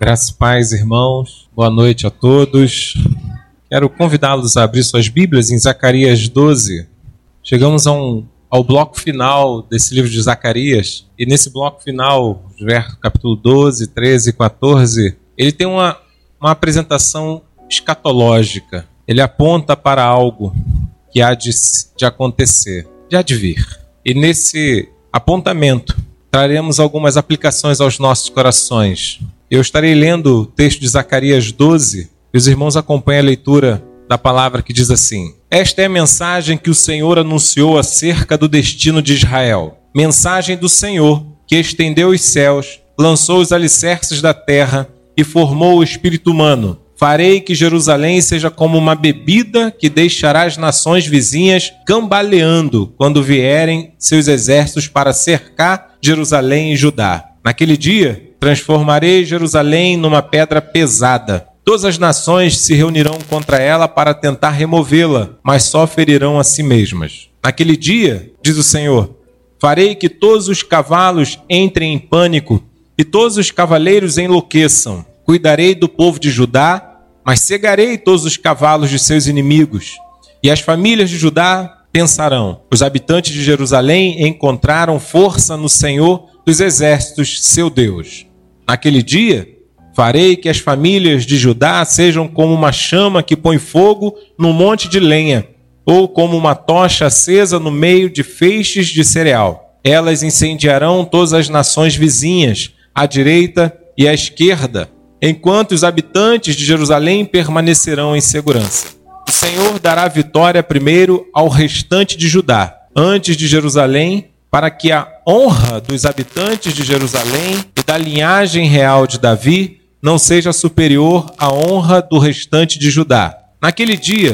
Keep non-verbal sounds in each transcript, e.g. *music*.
Graças paz, irmãos. Boa noite a todos. Quero convidá-los a abrir suas Bíblias em Zacarias 12. Chegamos um, ao bloco final desse livro de Zacarias. E nesse bloco final, capítulo 12, 13 e 14, ele tem uma, uma apresentação escatológica. Ele aponta para algo que há de, de acontecer, de há de vir. E nesse apontamento, traremos algumas aplicações aos nossos corações. Eu estarei lendo o texto de Zacarias 12 e os irmãos acompanhem a leitura da palavra que diz assim: Esta é a mensagem que o Senhor anunciou acerca do destino de Israel. Mensagem do Senhor, que estendeu os céus, lançou os alicerces da terra e formou o espírito humano. Farei que Jerusalém seja como uma bebida que deixará as nações vizinhas cambaleando quando vierem seus exércitos para cercar Jerusalém e Judá. Naquele dia, transformarei Jerusalém numa pedra pesada. Todas as nações se reunirão contra ela para tentar removê-la, mas só ferirão a si mesmas. Naquele dia, diz o Senhor, farei que todos os cavalos entrem em pânico e todos os cavaleiros enlouqueçam. Cuidarei do povo de Judá mas cegarei todos os cavalos de seus inimigos. E as famílias de Judá pensarão: os habitantes de Jerusalém encontraram força no Senhor dos exércitos, seu Deus. Naquele dia, farei que as famílias de Judá sejam como uma chama que põe fogo num monte de lenha, ou como uma tocha acesa no meio de feixes de cereal. Elas incendiarão todas as nações vizinhas, à direita e à esquerda enquanto os habitantes de Jerusalém permanecerão em segurança. O Senhor dará vitória primeiro ao restante de Judá, antes de Jerusalém, para que a honra dos habitantes de Jerusalém e da linhagem real de Davi não seja superior à honra do restante de Judá. Naquele dia,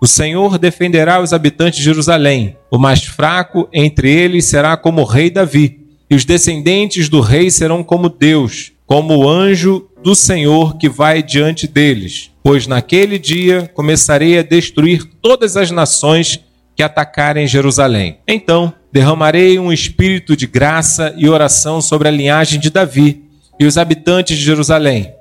o Senhor defenderá os habitantes de Jerusalém. O mais fraco entre eles será como o rei Davi, e os descendentes do rei serão como Deus, como o anjo do Senhor que vai diante deles, pois naquele dia começarei a destruir todas as nações que atacarem Jerusalém. Então derramarei um espírito de graça e oração sobre a linhagem de Davi e os habitantes de Jerusalém.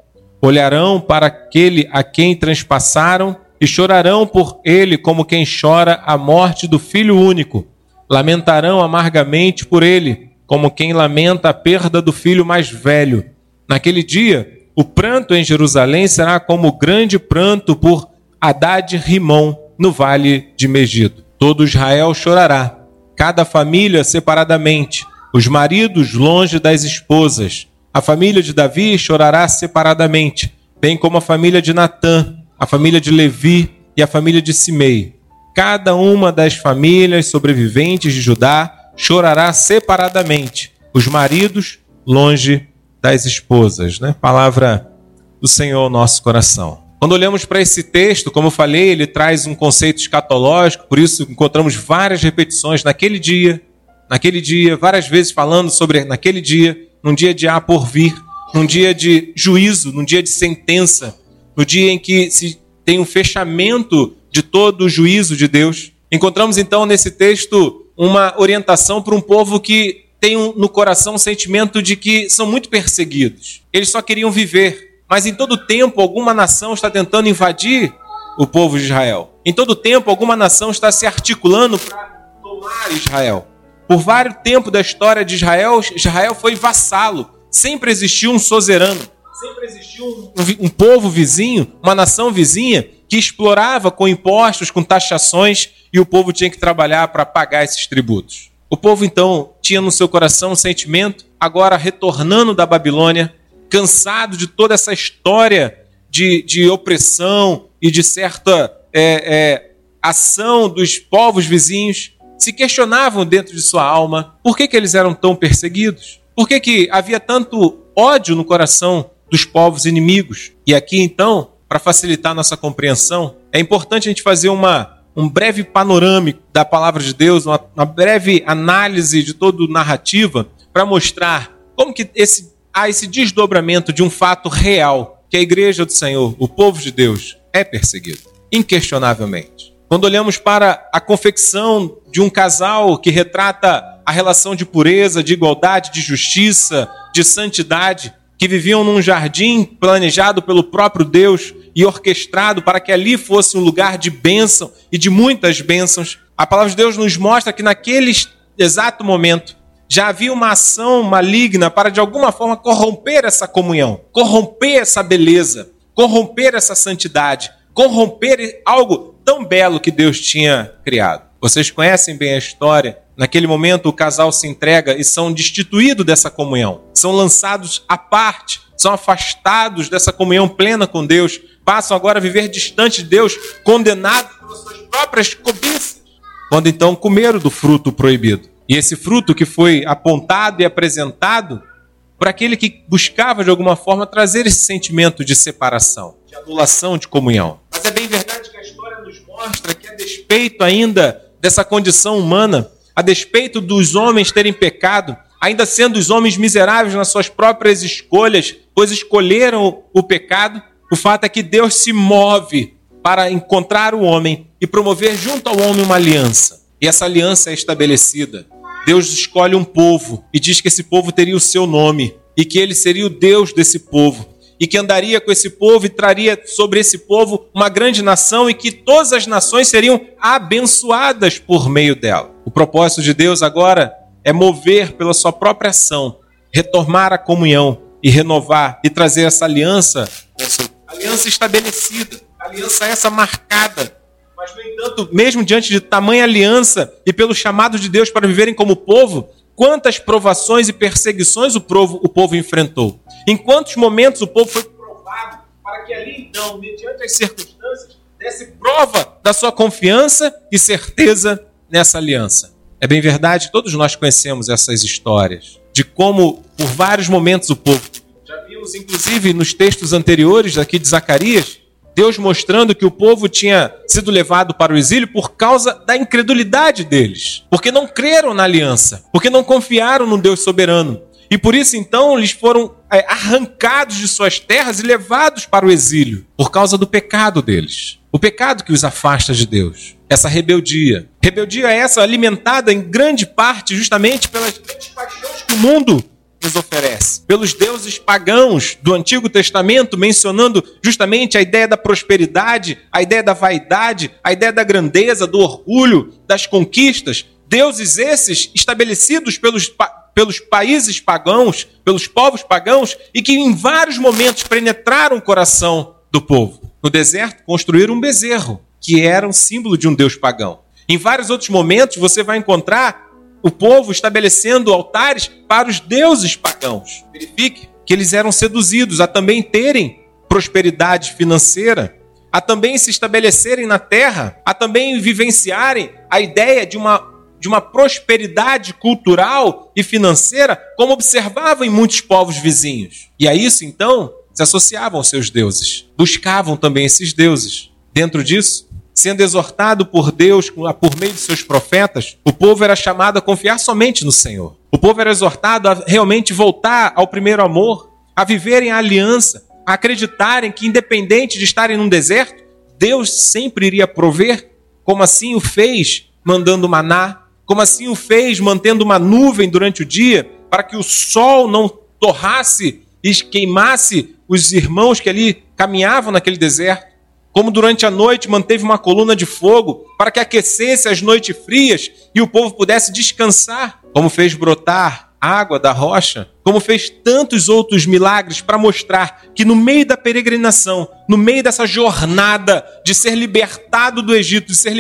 Olharão para aquele a quem transpassaram e chorarão por ele como quem chora a morte do filho único. Lamentarão amargamente por ele, como quem lamenta a perda do filho mais velho. Naquele dia, o pranto em Jerusalém será como o grande pranto por Haddad Rimon, no vale de Megido. Todo Israel chorará, cada família separadamente, os maridos longe das esposas. A família de Davi chorará separadamente, bem como a família de Natã, a família de Levi e a família de Simei. Cada uma das famílias sobreviventes de Judá chorará separadamente, os maridos longe das esposas, né? Palavra do Senhor nosso coração. Quando olhamos para esse texto, como eu falei, ele traz um conceito escatológico, por isso encontramos várias repetições naquele dia, naquele dia, várias vezes falando sobre naquele dia, num dia de há por vir, num dia de juízo, num dia de sentença, no dia em que se tem um fechamento de todo o juízo de Deus. Encontramos então nesse texto uma orientação para um povo que têm no coração um sentimento de que são muito perseguidos. Eles só queriam viver. Mas em todo tempo, alguma nação está tentando invadir o povo de Israel. Em todo tempo, alguma nação está se articulando para tomar Israel. Por vários tempos da história de Israel, Israel foi vassalo. Sempre existiu um sozerano. Sempre existiu um, um povo vizinho, uma nação vizinha, que explorava com impostos, com taxações, e o povo tinha que trabalhar para pagar esses tributos. O povo então tinha no seu coração um sentimento, agora retornando da Babilônia, cansado de toda essa história de, de opressão e de certa é, é, ação dos povos vizinhos, se questionavam dentro de sua alma por que, que eles eram tão perseguidos, por que, que havia tanto ódio no coração dos povos inimigos. E aqui então, para facilitar nossa compreensão, é importante a gente fazer uma um breve panorâmico da palavra de Deus, uma, uma breve análise de toda a narrativa para mostrar como que esse, há esse desdobramento de um fato real, que a igreja do Senhor, o povo de Deus, é perseguido, inquestionavelmente. Quando olhamos para a confecção de um casal que retrata a relação de pureza, de igualdade, de justiça, de santidade, que viviam num jardim planejado pelo próprio Deus e orquestrado para que ali fosse um lugar de bênção e de muitas bênçãos. A palavra de Deus nos mostra que naquele exato momento já havia uma ação maligna para de alguma forma corromper essa comunhão, corromper essa beleza, corromper essa santidade, corromper algo tão belo que Deus tinha criado. Vocês conhecem bem a história. Naquele momento, o casal se entrega e são destituídos dessa comunhão, são lançados à parte, são afastados dessa comunhão plena com Deus, passam agora a viver distante de Deus, condenados pelas suas próprias cobiças, quando então comeram do fruto proibido. E esse fruto que foi apontado e apresentado por aquele que buscava de alguma forma trazer esse sentimento de separação, de anulação de comunhão. Mas é bem verdade que a história nos mostra que a despeito ainda dessa condição humana, a despeito dos homens terem pecado, ainda sendo os homens miseráveis nas suas próprias escolhas, pois escolheram o pecado, o fato é que Deus se move para encontrar o homem e promover junto ao homem uma aliança. E essa aliança é estabelecida. Deus escolhe um povo e diz que esse povo teria o seu nome e que ele seria o Deus desse povo e que andaria com esse povo e traria sobre esse povo uma grande nação e que todas as nações seriam abençoadas por meio dela. O propósito de Deus agora é mover pela sua própria ação, retomar a comunhão e renovar e trazer essa aliança, aliança estabelecida, aliança essa marcada. Mas, no entanto, mesmo diante de tamanha aliança e pelo chamado de Deus para viverem como povo, quantas provações e perseguições o povo, o povo enfrentou. Em quantos momentos o povo foi provado para que ali então, mediante as circunstâncias, desse prova da sua confiança e certeza nessa aliança. É bem verdade, todos nós conhecemos essas histórias de como por vários momentos o povo já vimos inclusive nos textos anteriores aqui de Zacarias, Deus mostrando que o povo tinha sido levado para o exílio por causa da incredulidade deles, porque não creram na aliança, porque não confiaram no Deus soberano. E por isso então eles foram é, arrancados de suas terras e levados para o exílio, por causa do pecado deles. O pecado que os afasta de Deus. Essa rebeldia. Rebeldia essa alimentada em grande parte justamente pelas paixões que o mundo nos oferece. Pelos deuses pagãos do Antigo Testamento, mencionando justamente a ideia da prosperidade, a ideia da vaidade, a ideia da grandeza, do orgulho, das conquistas. Deuses esses estabelecidos pelos, pelos países pagãos, pelos povos pagãos, e que em vários momentos penetraram o coração do povo. No deserto, construíram um bezerro, que era um símbolo de um deus pagão. Em vários outros momentos, você vai encontrar o povo estabelecendo altares para os deuses pagãos. Verifique que eles eram seduzidos a também terem prosperidade financeira, a também se estabelecerem na terra, a também vivenciarem a ideia de uma, de uma prosperidade cultural e financeira, como observavam em muitos povos vizinhos. E a isso, então, se associavam aos seus deuses, buscavam também esses deuses. Dentro disso, sendo exortado por Deus por meio de seus profetas, o povo era chamado a confiar somente no Senhor. O povo era exortado a realmente voltar ao primeiro amor, a viverem a aliança, a acreditarem que, independente de estarem num deserto, Deus sempre iria prover, como assim o fez mandando maná, como assim o fez mantendo uma nuvem durante o dia, para que o sol não torrasse e queimasse os irmãos que ali caminhavam naquele deserto como durante a noite manteve uma coluna de fogo para que aquecesse as noites frias e o povo pudesse descansar, como fez brotar água da rocha, como fez tantos outros milagres para mostrar que no meio da peregrinação, no meio dessa jornada de ser libertado do Egito, de ser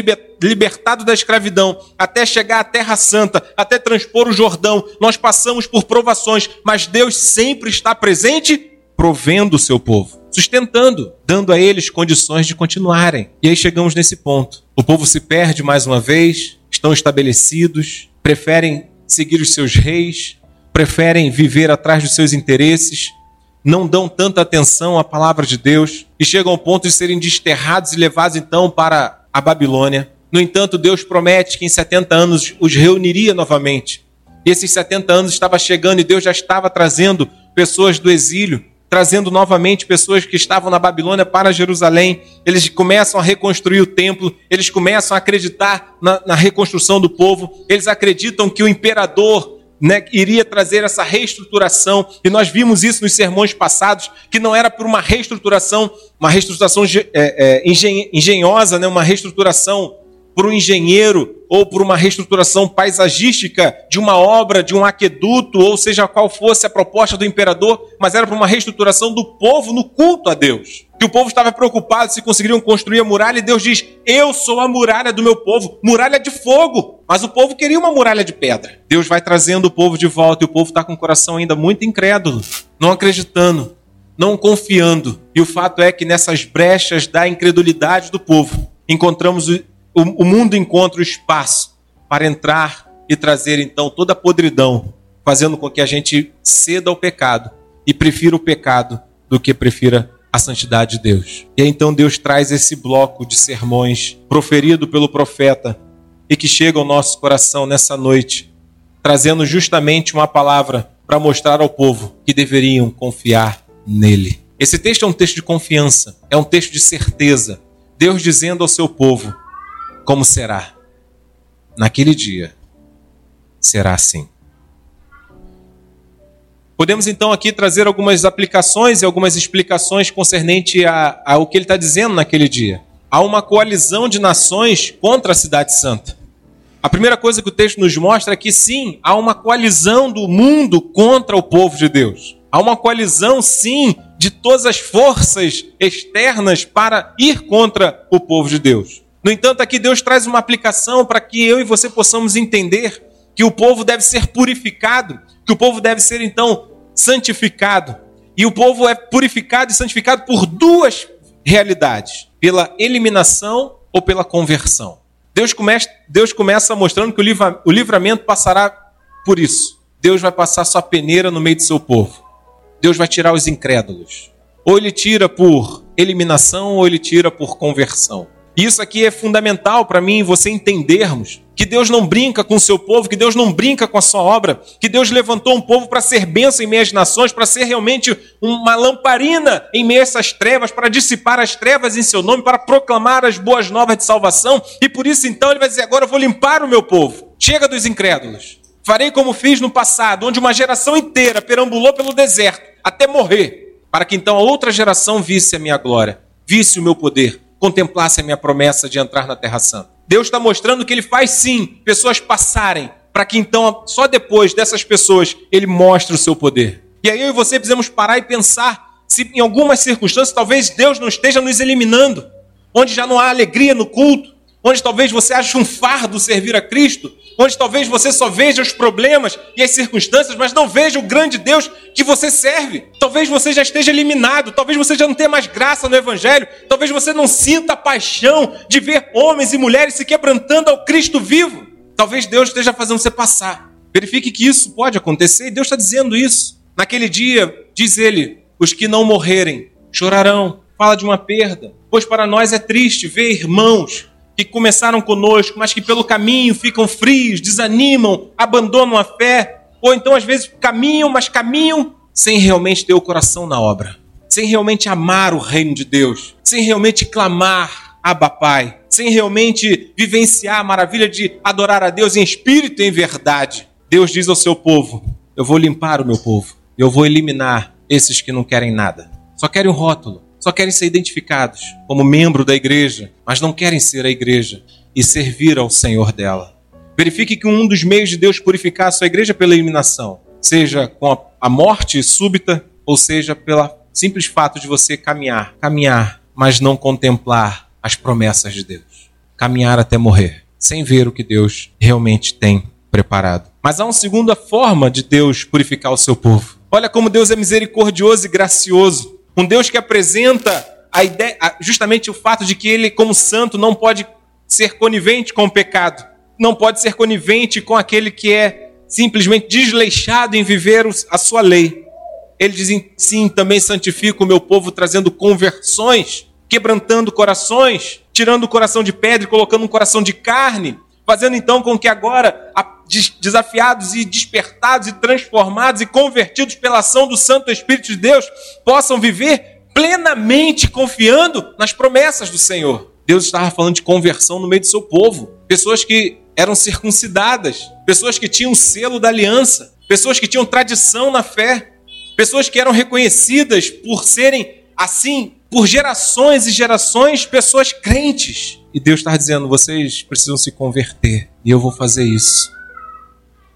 libertado da escravidão, até chegar à Terra Santa, até transpor o Jordão, nós passamos por provações, mas Deus sempre está presente, provendo o seu povo sustentando, dando a eles condições de continuarem. E aí chegamos nesse ponto. O povo se perde mais uma vez, estão estabelecidos, preferem seguir os seus reis, preferem viver atrás dos seus interesses, não dão tanta atenção à palavra de Deus e chegam ao ponto de serem desterrados e levados então para a Babilônia. No entanto, Deus promete que em 70 anos os reuniria novamente. E esses 70 anos estava chegando e Deus já estava trazendo pessoas do exílio trazendo novamente pessoas que estavam na Babilônia para Jerusalém. Eles começam a reconstruir o templo, eles começam a acreditar na, na reconstrução do povo, eles acreditam que o imperador né, iria trazer essa reestruturação, e nós vimos isso nos sermões passados, que não era por uma reestruturação, uma reestruturação é, é, engenhosa, né, uma reestruturação por um engenheiro ou por uma reestruturação paisagística de uma obra, de um aqueduto, ou seja qual fosse a proposta do imperador, mas era por uma reestruturação do povo no culto a Deus. Que o povo estava preocupado se conseguiriam construir a muralha, e Deus diz: Eu sou a muralha do meu povo, muralha de fogo. Mas o povo queria uma muralha de pedra. Deus vai trazendo o povo de volta, e o povo está com o coração ainda muito incrédulo, não acreditando, não confiando. E o fato é que nessas brechas da incredulidade do povo, encontramos o, mundo encontra o espaço para entrar e trazer então toda a podridão, fazendo com que a gente ceda ao pecado e prefira o pecado do que prefira a santidade de Deus. E então Deus traz esse bloco de sermões proferido pelo profeta e que chega ao nosso coração nessa noite, trazendo justamente uma palavra para mostrar ao povo que deveriam confiar nele. Esse texto é um texto de confiança, é um texto de certeza. Deus dizendo ao seu povo: como será? Naquele dia será assim. Podemos então aqui trazer algumas aplicações e algumas explicações concernente a, ao que ele está dizendo naquele dia. Há uma coalizão de nações contra a Cidade Santa. A primeira coisa que o texto nos mostra é que sim, há uma coalizão do mundo contra o povo de Deus. Há uma coalizão, sim, de todas as forças externas para ir contra o povo de Deus. No entanto, aqui Deus traz uma aplicação para que eu e você possamos entender que o povo deve ser purificado, que o povo deve ser então santificado. E o povo é purificado e santificado por duas realidades: pela eliminação ou pela conversão. Deus começa, Deus começa mostrando que o, o livramento passará por isso. Deus vai passar sua peneira no meio do seu povo. Deus vai tirar os incrédulos. Ou ele tira por eliminação ou ele tira por conversão. Isso aqui é fundamental para mim e você entendermos que Deus não brinca com o seu povo, que Deus não brinca com a sua obra, que Deus levantou um povo para ser bênção em meio às nações, para ser realmente uma lamparina em meio a essas trevas, para dissipar as trevas em seu nome, para proclamar as boas novas de salvação. E por isso então ele vai dizer: agora eu vou limpar o meu povo. Chega dos incrédulos. Farei como fiz no passado, onde uma geração inteira perambulou pelo deserto até morrer, para que então a outra geração visse a minha glória, visse o meu poder contemplasse a minha promessa de entrar na Terra Santa. Deus está mostrando que Ele faz sim pessoas passarem, para que então, só depois dessas pessoas, Ele mostre o seu poder. E aí eu e você precisamos parar e pensar se em algumas circunstâncias talvez Deus não esteja nos eliminando, onde já não há alegria no culto, onde talvez você ache um fardo servir a Cristo, onde talvez você só veja os problemas e as circunstâncias, mas não veja o grande Deus que você serve. Talvez você já esteja eliminado, talvez você já não tenha mais graça no Evangelho, talvez você não sinta a paixão de ver homens e mulheres se quebrantando ao Cristo vivo. Talvez Deus esteja fazendo você passar. Verifique que isso pode acontecer e Deus está dizendo isso. Naquele dia, diz ele: os que não morrerem chorarão. Fala de uma perda, pois para nós é triste ver irmãos que começaram conosco, mas que pelo caminho ficam frios, desanimam, abandonam a fé, ou então às vezes caminham, mas caminham sem realmente ter o coração na obra, sem realmente amar o reino de Deus, sem realmente clamar Abba Pai, sem realmente vivenciar a maravilha de adorar a Deus em espírito e em verdade. Deus diz ao seu povo: Eu vou limpar o meu povo, eu vou eliminar esses que não querem nada, só querem um rótulo, só querem ser identificados como membro da igreja, mas não querem ser a igreja e servir ao Senhor dela. Verifique que um dos meios de Deus purificar a sua igreja é pela eliminação, seja com a morte súbita, ou seja pelo simples fato de você caminhar, caminhar, mas não contemplar as promessas de Deus. Caminhar até morrer, sem ver o que Deus realmente tem preparado. Mas há uma segunda forma de Deus purificar o seu povo. Olha como Deus é misericordioso e gracioso. Um Deus que apresenta a ideia, justamente o fato de que ele, como santo, não pode ser conivente com o pecado, não pode ser conivente com aquele que é simplesmente desleixado em viver a sua lei. Ele diz sim, também santifica o meu povo, trazendo conversões, quebrantando corações, tirando o coração de pedra e colocando um coração de carne, fazendo então com que agora, desafiados e despertados e transformados e convertidos pela ação do Santo Espírito de Deus, possam viver plenamente confiando nas promessas do Senhor. Deus estava falando de conversão no meio do seu povo, pessoas que eram circuncidadas, pessoas que tinham selo da aliança, pessoas que tinham tradição na fé, pessoas que eram reconhecidas por serem assim, por gerações e gerações, pessoas crentes. E Deus está dizendo: vocês precisam se converter, e eu vou fazer isso.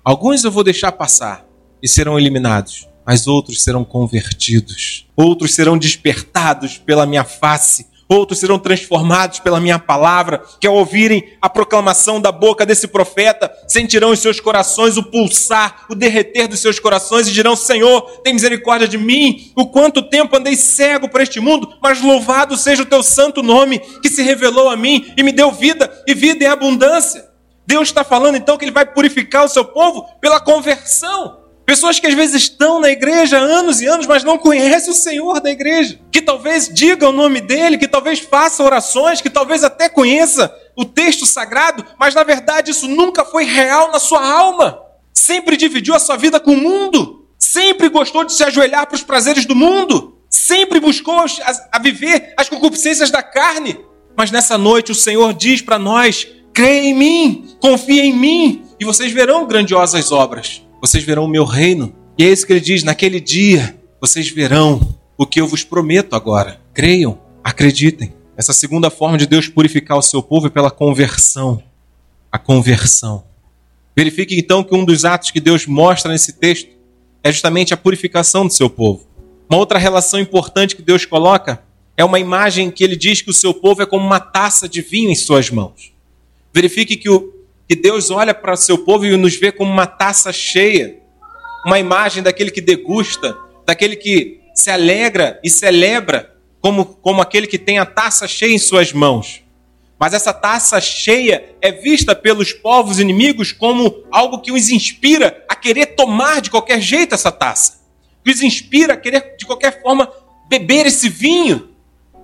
Alguns eu vou deixar passar e serão eliminados, mas outros serão convertidos, outros serão despertados pela minha face, outros serão transformados pela minha palavra, que ao ouvirem a proclamação da boca desse profeta, sentirão em seus corações o pulsar, o derreter dos seus corações e dirão: Senhor, tem misericórdia de mim, o quanto tempo andei cego para este mundo, mas louvado seja o teu santo nome, que se revelou a mim e me deu vida e vida em abundância. Deus está falando então que ele vai purificar o seu povo pela conversão. Pessoas que às vezes estão na igreja há anos e anos, mas não conhecem o Senhor da igreja. Que talvez diga o nome dele, que talvez faça orações, que talvez até conheça o texto sagrado, mas na verdade isso nunca foi real na sua alma. Sempre dividiu a sua vida com o mundo. Sempre gostou de se ajoelhar para os prazeres do mundo. Sempre buscou a, viver as concupiscências da carne. Mas nessa noite o Senhor diz para nós: creia em mim, confia em mim, e vocês verão grandiosas obras vocês verão o meu reino. E é isso que ele diz: naquele dia, vocês verão o que eu vos prometo agora. Creiam, acreditem. Essa segunda forma de Deus purificar o seu povo é pela conversão. A conversão. Verifique então que um dos atos que Deus mostra nesse texto é justamente a purificação do seu povo. Uma outra relação importante que Deus coloca é uma imagem que ele diz que o seu povo é como uma taça de vinho em suas mãos. Verifique que o, que Deus olha para seu povo e nos vê como uma taça cheia, uma imagem daquele que degusta, daquele que se alegra e celebra como, como aquele que tem a taça cheia em suas mãos. Mas essa taça cheia é vista pelos povos inimigos como algo que os inspira a querer tomar de qualquer jeito essa taça. Que os inspira a querer de qualquer forma beber esse vinho,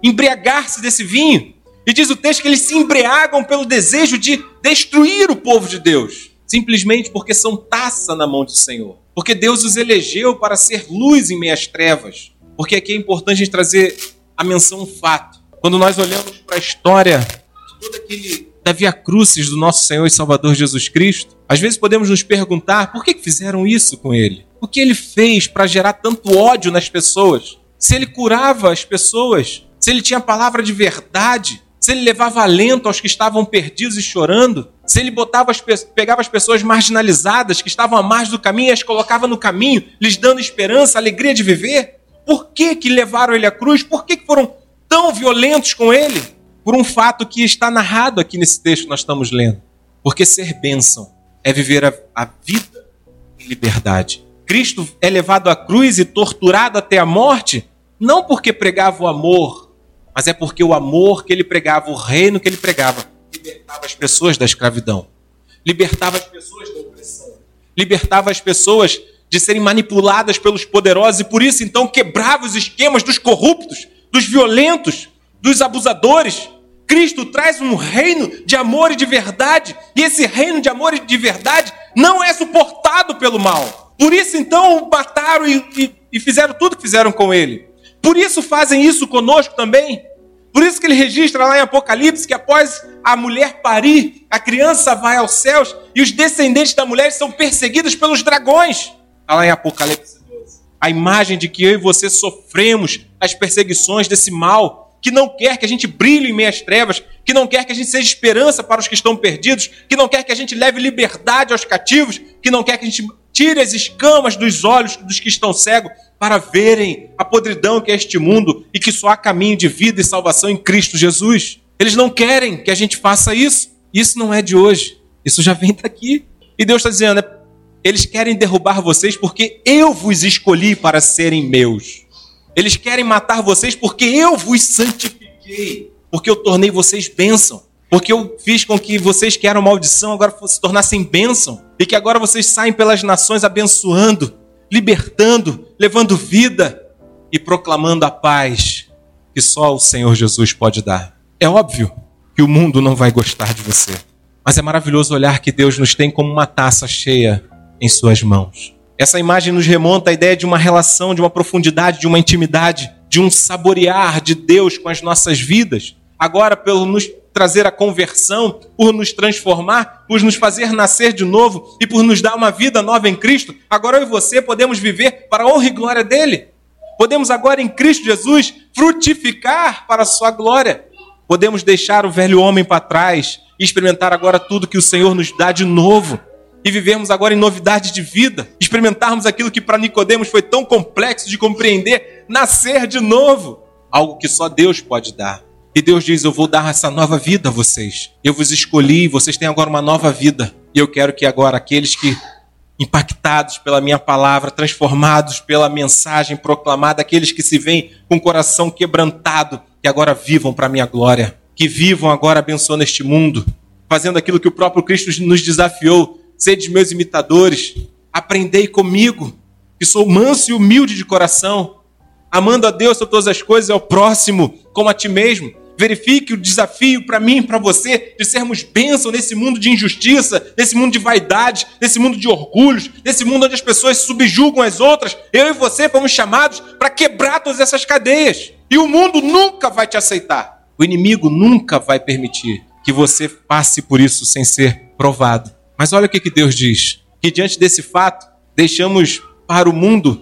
embriagar-se desse vinho. E diz o texto que eles se embriagam pelo desejo de destruir o povo de Deus, simplesmente porque são taça na mão do Senhor. Porque Deus os elegeu para ser luz em meias trevas. Porque aqui é importante a gente trazer a menção um fato. Quando nós olhamos para a história de todo aquele da Via Crucis do nosso Senhor e Salvador Jesus Cristo, às vezes podemos nos perguntar por que fizeram isso com ele? O que ele fez para gerar tanto ódio nas pessoas? Se ele curava as pessoas, se ele tinha palavra de verdade, se ele levava alento aos que estavam perdidos e chorando, se ele botava as, pegava as pessoas marginalizadas que estavam à margem do caminho e as colocava no caminho, lhes dando esperança, alegria de viver, por que, que levaram ele à cruz? Por que, que foram tão violentos com ele? Por um fato que está narrado aqui nesse texto que nós estamos lendo. Porque ser bênção é viver a, a vida em liberdade. Cristo é levado à cruz e torturado até a morte, não porque pregava o amor, mas é porque o amor que ele pregava, o reino que ele pregava, libertava as pessoas da escravidão, libertava as pessoas da opressão, libertava as pessoas de serem manipuladas pelos poderosos e por isso então quebrava os esquemas dos corruptos, dos violentos, dos abusadores. Cristo traz um reino de amor e de verdade, e esse reino de amor e de verdade não é suportado pelo mal. Por isso então o mataram e, e, e fizeram tudo que fizeram com ele. Por isso fazem isso conosco também. Por isso que ele registra lá em Apocalipse que após a mulher parir, a criança vai aos céus e os descendentes da mulher são perseguidos pelos dragões. Está lá em Apocalipse 12. A imagem de que eu e você sofremos as perseguições desse mal, que não quer que a gente brilhe em meias trevas, que não quer que a gente seja esperança para os que estão perdidos, que não quer que a gente leve liberdade aos cativos, que não quer que a gente tire as escamas dos olhos dos que estão cegos para verem a podridão que é este mundo e que só há caminho de vida e salvação em Cristo Jesus. Eles não querem que a gente faça isso. Isso não é de hoje. Isso já vem daqui. E Deus está dizendo: é, eles querem derrubar vocês porque eu vos escolhi para serem meus. Eles querem matar vocês porque eu vos santifiquei. Porque eu tornei vocês bênção. Porque eu fiz com que vocês que eram maldição agora se tornassem bênção. E que agora vocês saem pelas nações abençoando libertando, levando vida e proclamando a paz que só o Senhor Jesus pode dar. É óbvio que o mundo não vai gostar de você, mas é maravilhoso olhar que Deus nos tem como uma taça cheia em Suas mãos. Essa imagem nos remonta à ideia de uma relação, de uma profundidade, de uma intimidade, de um saborear de Deus com as nossas vidas. Agora pelo nos trazer a conversão, por nos transformar, por nos fazer nascer de novo e por nos dar uma vida nova em Cristo, agora eu e você podemos viver para a honra e glória dele. Podemos agora em Cristo Jesus frutificar para a sua glória. Podemos deixar o velho homem para trás e experimentar agora tudo que o Senhor nos dá de novo. E vivermos agora em novidade de vida, experimentarmos aquilo que para Nicodemos foi tão complexo de compreender, nascer de novo, algo que só Deus pode dar. E Deus diz: Eu vou dar essa nova vida a vocês. Eu vos escolhi, vocês têm agora uma nova vida. E eu quero que agora aqueles que impactados pela minha palavra, transformados pela mensagem proclamada, aqueles que se veem com o coração quebrantado, que agora vivam para a minha glória, que vivam agora abençoando este mundo, fazendo aquilo que o próprio Cristo nos desafiou: sede meus imitadores, aprendei comigo, que sou manso e humilde de coração, amando a Deus sobre todas as coisas e ao próximo como a ti mesmo. Verifique o desafio para mim e para você de sermos bênção nesse mundo de injustiça, nesse mundo de vaidade, nesse mundo de orgulhos, nesse mundo onde as pessoas subjugam as outras. Eu e você fomos chamados para quebrar todas essas cadeias. E o mundo nunca vai te aceitar. O inimigo nunca vai permitir que você passe por isso sem ser provado. Mas olha o que, que Deus diz: que diante desse fato, deixamos para o mundo,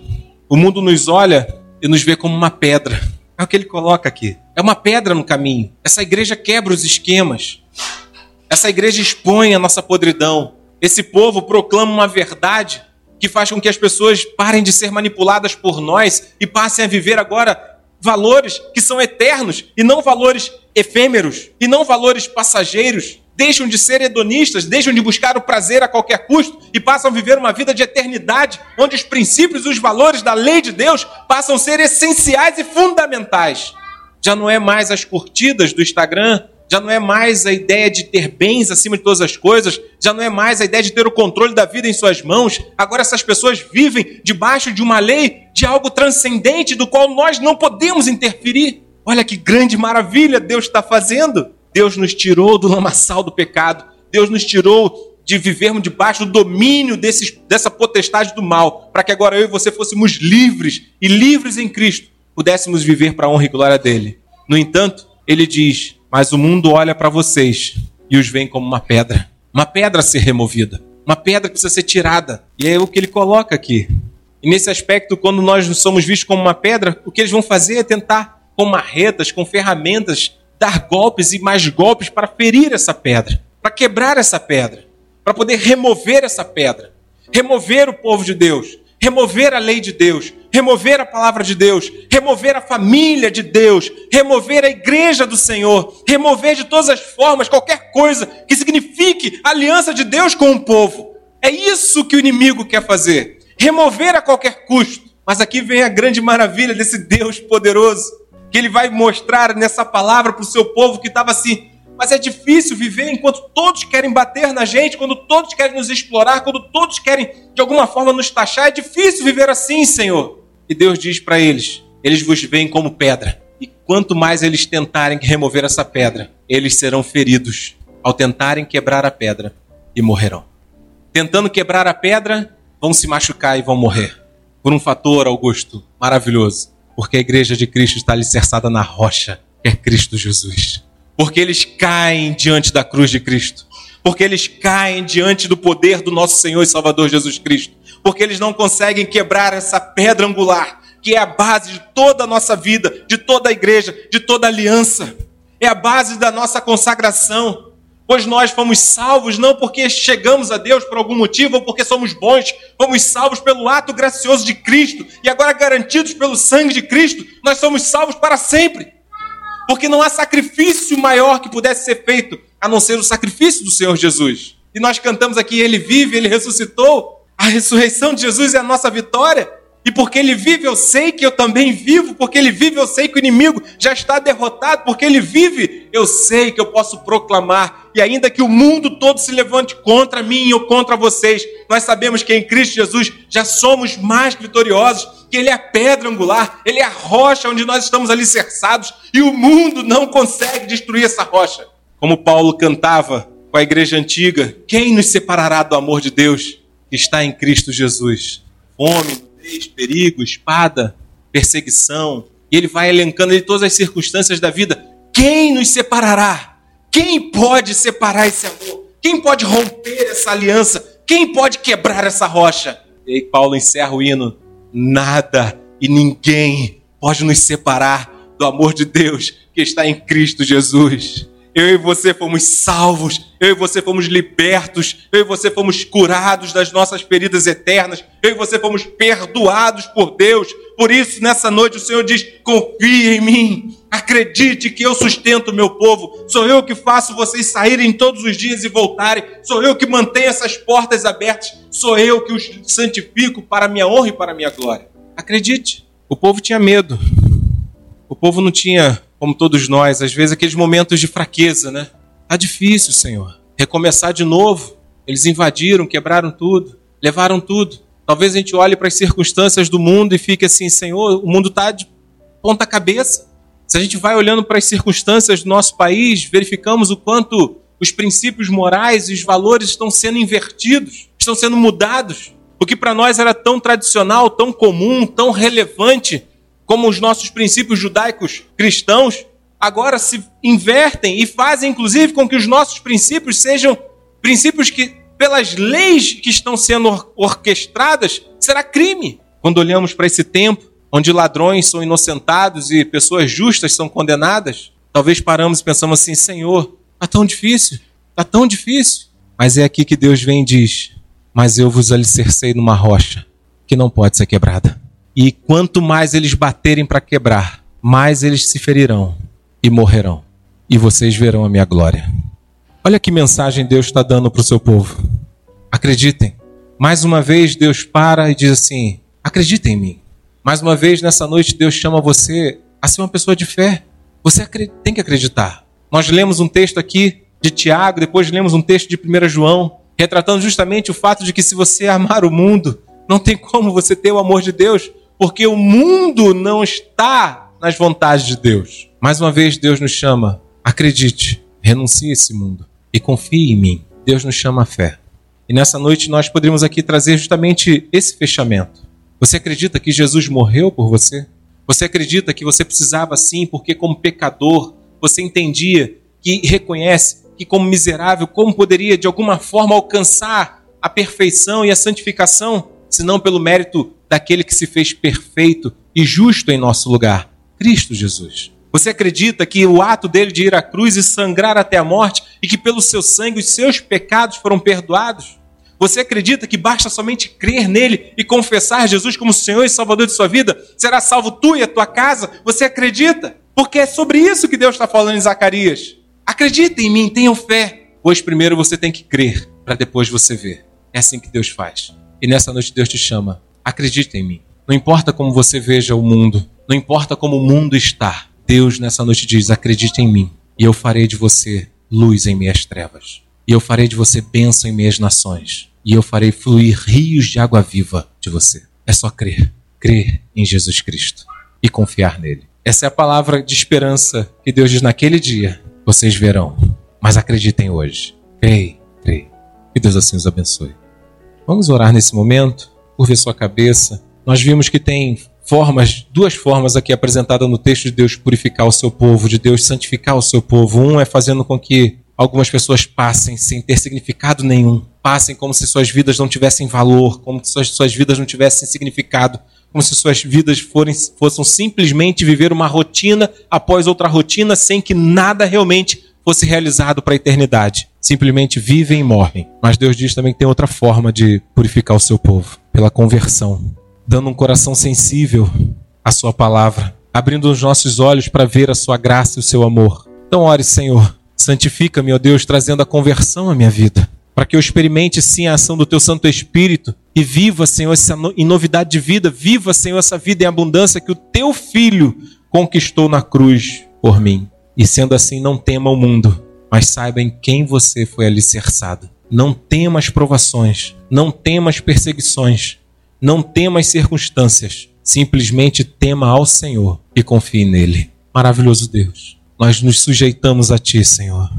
o mundo nos olha e nos vê como uma pedra. É o que ele coloca aqui. É uma pedra no caminho. Essa igreja quebra os esquemas. Essa igreja expõe a nossa podridão. Esse povo proclama uma verdade que faz com que as pessoas parem de ser manipuladas por nós e passem a viver agora valores que são eternos e não valores efêmeros e não valores passageiros. Deixam de ser hedonistas, deixam de buscar o prazer a qualquer custo e passam a viver uma vida de eternidade, onde os princípios e os valores da lei de Deus passam a ser essenciais e fundamentais já não é mais as curtidas do Instagram, já não é mais a ideia de ter bens acima de todas as coisas, já não é mais a ideia de ter o controle da vida em suas mãos. Agora essas pessoas vivem debaixo de uma lei, de algo transcendente do qual nós não podemos interferir. Olha que grande maravilha Deus está fazendo. Deus nos tirou do lamaçal do pecado. Deus nos tirou de vivermos debaixo do domínio desses, dessa potestade do mal, para que agora eu e você fôssemos livres e livres em Cristo pudéssemos viver para a honra e glória dele. No entanto, ele diz: Mas o mundo olha para vocês e os vê como uma pedra, uma pedra a ser removida, uma pedra que precisa ser tirada. E é o que ele coloca aqui. E nesse aspecto, quando nós somos vistos como uma pedra, o que eles vão fazer é tentar, com marretas, com ferramentas, dar golpes e mais golpes para ferir essa pedra, para quebrar essa pedra, para poder remover essa pedra, remover o povo de Deus, remover a lei de Deus, remover a palavra de Deus, remover a família de Deus, remover a igreja do Senhor, remover de todas as formas qualquer coisa que signifique aliança de Deus com o povo. É isso que o inimigo quer fazer, remover a qualquer custo. Mas aqui vem a grande maravilha desse Deus poderoso, que ele vai mostrar nessa palavra para o seu povo que estava assim mas é difícil viver enquanto todos querem bater na gente, quando todos querem nos explorar, quando todos querem de alguma forma nos taxar. É difícil viver assim, Senhor. E Deus diz para eles: eles vos veem como pedra. E quanto mais eles tentarem remover essa pedra, eles serão feridos ao tentarem quebrar a pedra e morrerão. Tentando quebrar a pedra, vão se machucar e vão morrer. Por um fator, Augusto, maravilhoso. Porque a igreja de Cristo está alicerçada na rocha, que é Cristo Jesus porque eles caem diante da cruz de Cristo, porque eles caem diante do poder do nosso Senhor e Salvador Jesus Cristo, porque eles não conseguem quebrar essa pedra angular, que é a base de toda a nossa vida, de toda a igreja, de toda a aliança, é a base da nossa consagração. Pois nós fomos salvos não porque chegamos a Deus por algum motivo ou porque somos bons, fomos salvos pelo ato gracioso de Cristo e agora garantidos pelo sangue de Cristo, nós somos salvos para sempre. Porque não há sacrifício maior que pudesse ser feito a não ser o sacrifício do Senhor Jesus. E nós cantamos aqui: Ele vive, Ele ressuscitou. A ressurreição de Jesus é a nossa vitória. E porque Ele vive, eu sei que eu também vivo. Porque Ele vive, eu sei que o inimigo já está derrotado. Porque Ele vive, eu sei que eu posso proclamar. E ainda que o mundo todo se levante contra mim ou contra vocês, nós sabemos que em Cristo Jesus já somos mais vitoriosos que Ele é a pedra angular, Ele é a rocha onde nós estamos alicerçados e o mundo não consegue destruir essa rocha. Como Paulo cantava com a igreja antiga: Quem nos separará do amor de Deus que está em Cristo Jesus? Fome, nudez, perigo, espada, perseguição. E ele vai elencando em todas as circunstâncias da vida. Quem nos separará? Quem pode separar esse amor? Quem pode romper essa aliança? Quem pode quebrar essa rocha? E aí Paulo encerra o hino: Nada e ninguém pode nos separar do amor de Deus que está em Cristo Jesus. Eu e você fomos salvos, eu e você fomos libertos, eu e você fomos curados das nossas feridas eternas, eu e você fomos perdoados por Deus. Por isso, nessa noite, o Senhor diz: confie em mim, acredite que eu sustento o meu povo, sou eu que faço vocês saírem todos os dias e voltarem, sou eu que mantenho essas portas abertas, sou eu que os santifico para a minha honra e para a minha glória. Acredite, o povo tinha medo, o povo não tinha como todos nós, às vezes aqueles momentos de fraqueza, né? Tá difícil, Senhor. Recomeçar de novo. Eles invadiram, quebraram tudo, levaram tudo. Talvez a gente olhe para as circunstâncias do mundo e fique assim, Senhor, o mundo está de ponta cabeça. Se a gente vai olhando para as circunstâncias do nosso país, verificamos o quanto os princípios morais e os valores estão sendo invertidos, estão sendo mudados. O que para nós era tão tradicional, tão comum, tão relevante, como os nossos princípios judaicos cristãos, agora se invertem e fazem, inclusive, com que os nossos princípios sejam princípios que, pelas leis que estão sendo orquestradas, será crime. Quando olhamos para esse tempo, onde ladrões são inocentados e pessoas justas são condenadas, talvez paramos e pensamos assim: Senhor, está tão difícil, está tão difícil. Mas é aqui que Deus vem e diz: Mas eu vos alicercei numa rocha que não pode ser quebrada. E quanto mais eles baterem para quebrar, mais eles se ferirão e morrerão. E vocês verão a minha glória. Olha que mensagem Deus está dando para o seu povo. Acreditem. Mais uma vez Deus para e diz assim: acreditem em mim. Mais uma vez nessa noite Deus chama você a ser uma pessoa de fé. Você tem que acreditar. Nós lemos um texto aqui de Tiago, depois lemos um texto de 1 João, retratando justamente o fato de que se você *laughs* amar o mundo, não tem como você ter o amor de Deus, porque o mundo não está nas vontades de Deus. Mais uma vez, Deus nos chama, acredite, renuncie a esse mundo e confie em mim. Deus nos chama a fé. E nessa noite nós poderíamos aqui trazer justamente esse fechamento. Você acredita que Jesus morreu por você? Você acredita que você precisava sim, porque como pecador, você entendia que reconhece que como miserável, como poderia de alguma forma alcançar a perfeição e a santificação, se não pelo mérito daquele que se fez perfeito e justo em nosso lugar, Cristo Jesus. Você acredita que o ato dele de ir à cruz e sangrar até a morte e que pelo seu sangue os seus pecados foram perdoados? Você acredita que basta somente crer nele e confessar Jesus como Senhor e Salvador de sua vida? Será salvo tu e a tua casa? Você acredita? Porque é sobre isso que Deus está falando em Zacarias. Acredita em mim, tenham fé. Pois primeiro você tem que crer, para depois você ver. É assim que Deus faz. E nessa noite Deus te chama Acredite em mim. Não importa como você veja o mundo, não importa como o mundo está. Deus nessa noite diz: acredite em mim, e eu farei de você luz em minhas trevas. E eu farei de você bênção em minhas nações. E eu farei fluir rios de água viva de você. É só crer. Crer em Jesus Cristo e confiar nele. Essa é a palavra de esperança que Deus diz naquele dia. Vocês verão. Mas acreditem hoje. Creio, creio. Que Deus assim os abençoe. Vamos orar nesse momento curve sua cabeça. Nós vimos que tem formas, duas formas aqui apresentadas no texto de Deus purificar o seu povo, de Deus santificar o seu povo. Um é fazendo com que algumas pessoas passem sem ter significado nenhum, passem como se suas vidas não tivessem valor, como se suas, suas vidas não tivessem significado, como se suas vidas forem, fossem simplesmente viver uma rotina após outra rotina sem que nada realmente fosse realizado para a eternidade. Simplesmente vivem e morrem. Mas Deus diz também que tem outra forma de purificar o seu povo pela conversão, dando um coração sensível à Sua palavra, abrindo os nossos olhos para ver a Sua graça e o seu amor. Então, ore, Senhor, santifica-me, ó Deus, trazendo a conversão à minha vida, para que eu experimente sim a ação do Teu Santo Espírito e viva, Senhor, essa no... em novidade de vida, viva, Senhor, essa vida em abundância que o Teu Filho conquistou na cruz por mim. E sendo assim, não tema o mundo, mas saiba em quem você foi alicerçado. Não tema as provações, não tema as perseguições, não tema as circunstâncias. Simplesmente tema ao Senhor e confie nele. Maravilhoso Deus, nós nos sujeitamos a Ti, Senhor.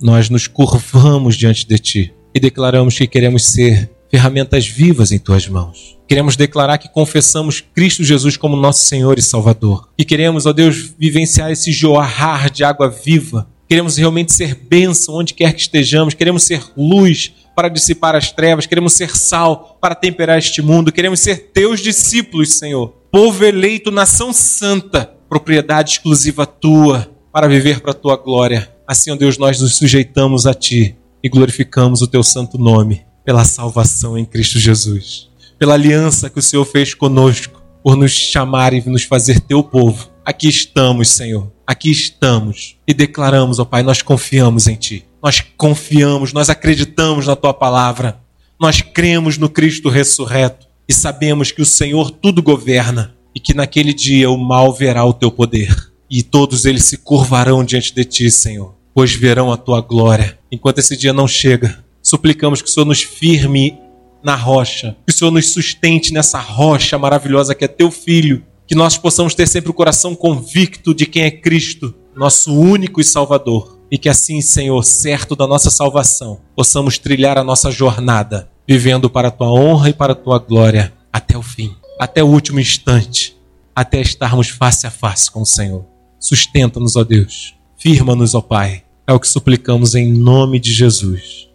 Nós nos curvamos diante de Ti e declaramos que queremos ser ferramentas vivas em tuas mãos. Queremos declarar que confessamos Cristo Jesus como nosso Senhor e Salvador. E queremos, ó Deus, vivenciar esse jorrar de água viva. Queremos realmente ser bênção onde quer que estejamos. Queremos ser luz para dissipar as trevas. Queremos ser sal para temperar este mundo. Queremos ser teus discípulos, Senhor. Povo eleito, nação santa, propriedade exclusiva tua, para viver para a tua glória. Assim, ó Deus, nós nos sujeitamos a ti e glorificamos o teu santo nome pela salvação em Cristo Jesus, pela aliança que o Senhor fez conosco, por nos chamar e nos fazer teu povo. Aqui estamos, Senhor, aqui estamos. E declaramos, ó Pai, nós confiamos em Ti, nós confiamos, nós acreditamos na Tua palavra, nós cremos no Cristo ressurreto e sabemos que o Senhor tudo governa e que naquele dia o mal verá o Teu poder. E todos eles se curvarão diante de Ti, Senhor, pois verão a Tua glória. Enquanto esse dia não chega, Suplicamos que o Senhor nos firme na rocha, que o Senhor nos sustente nessa rocha maravilhosa que é teu filho, que nós possamos ter sempre o coração convicto de quem é Cristo, nosso único e Salvador, e que assim, Senhor, certo da nossa salvação, possamos trilhar a nossa jornada, vivendo para a tua honra e para a tua glória até o fim, até o último instante, até estarmos face a face com o Senhor. Sustenta-nos, ó Deus, firma-nos, ó Pai. É o que suplicamos em nome de Jesus.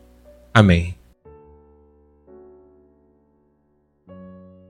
Amém.